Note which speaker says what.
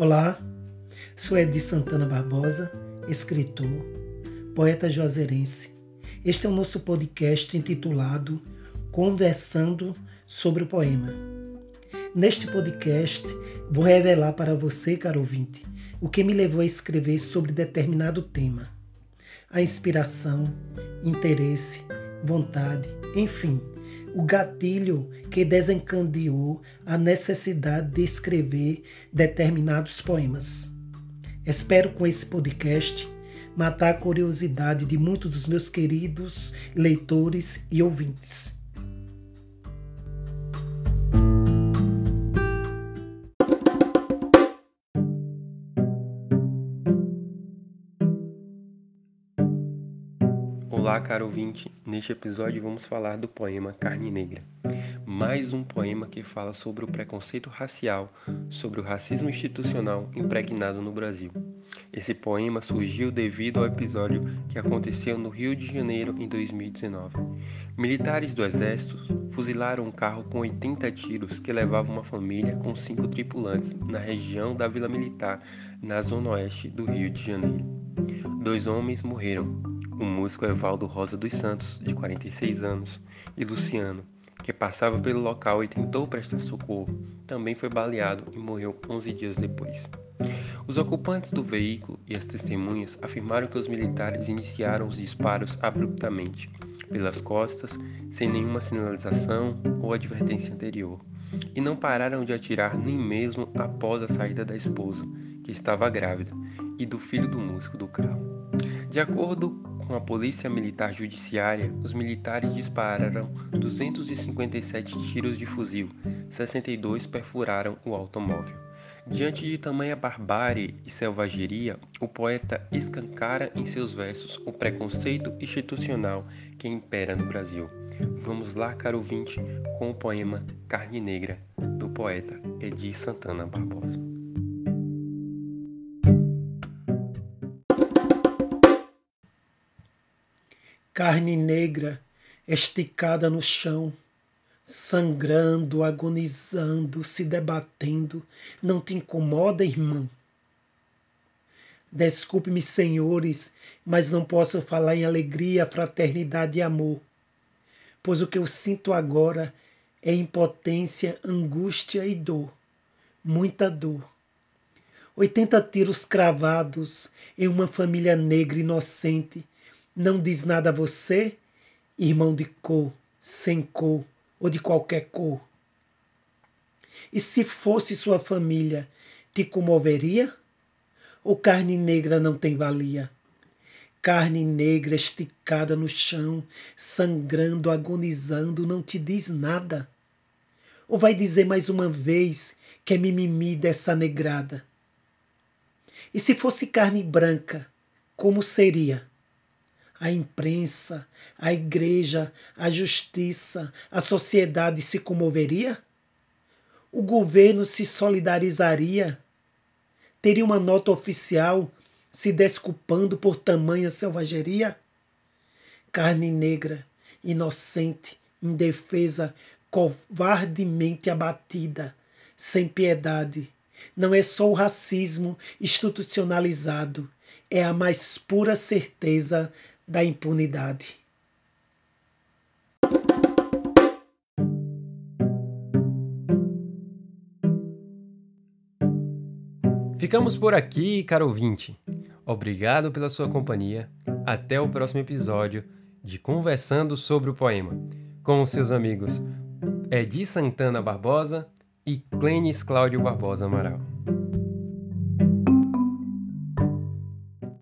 Speaker 1: Olá, sou Edi Santana Barbosa, escritor, poeta juazeirense. Este é o nosso podcast intitulado Conversando sobre o Poema. Neste podcast, vou revelar para você, caro ouvinte, o que me levou a escrever sobre determinado tema. A inspiração, interesse, vontade, enfim, o gatilho que desencadeou a necessidade de escrever determinados poemas. Espero com esse podcast matar a curiosidade de muitos dos meus queridos leitores e ouvintes.
Speaker 2: Olá, caro ouvinte. Neste episódio vamos falar do poema Carne Negra. Mais um poema que fala sobre o preconceito racial, sobre o racismo institucional impregnado no Brasil. Esse poema surgiu devido ao episódio que aconteceu no Rio de Janeiro em 2019. Militares do Exército fuzilaram um carro com 80 tiros que levava uma família com cinco tripulantes na região da Vila Militar, na zona oeste do Rio de Janeiro. Dois homens morreram, o músico Evaldo Rosa dos Santos, de 46 anos, e Luciano, que passava pelo local e tentou prestar socorro, também foi baleado e morreu 11 dias depois. Os ocupantes do veículo e as testemunhas afirmaram que os militares iniciaram os disparos abruptamente, pelas costas, sem nenhuma sinalização ou advertência anterior, e não pararam de atirar nem mesmo após a saída da esposa, que estava grávida, e do filho do músico do carro. De acordo com a Polícia Militar Judiciária, os militares dispararam 257 tiros de fuzil, 62 perfuraram o automóvel. Diante de tamanha barbárie e selvageria, o poeta escancara em seus versos o preconceito institucional que impera no Brasil. Vamos lá, caro ouvinte, com o poema Carne Negra, do poeta Edi Santana Barbosa.
Speaker 1: Carne negra esticada no chão, sangrando, agonizando, se debatendo, não te incomoda, irmão? Desculpe-me, senhores, mas não posso falar em alegria, fraternidade e amor, pois o que eu sinto agora é impotência, angústia e dor, muita dor. Oitenta tiros cravados em uma família negra inocente não diz nada a você, irmão de cor, sem cor ou de qualquer cor? E se fosse sua família, te comoveria? Ou carne negra não tem valia? Carne negra esticada no chão, sangrando, agonizando, não te diz nada? Ou vai dizer mais uma vez que é mimimi dessa negrada? E se fosse carne branca, como seria? A imprensa, a igreja, a justiça, a sociedade se comoveria? O governo se solidarizaria? Teria uma nota oficial se desculpando por tamanha selvageria? Carne negra, inocente, indefesa, covardemente abatida, sem piedade. Não é só o racismo institucionalizado, é a mais pura certeza da impunidade.
Speaker 2: Ficamos por aqui, caro ouvinte. Obrigado pela sua companhia. Até o próximo episódio de Conversando sobre o Poema, com seus amigos Edi Santana Barbosa e Clênis Cláudio Barbosa Amaral.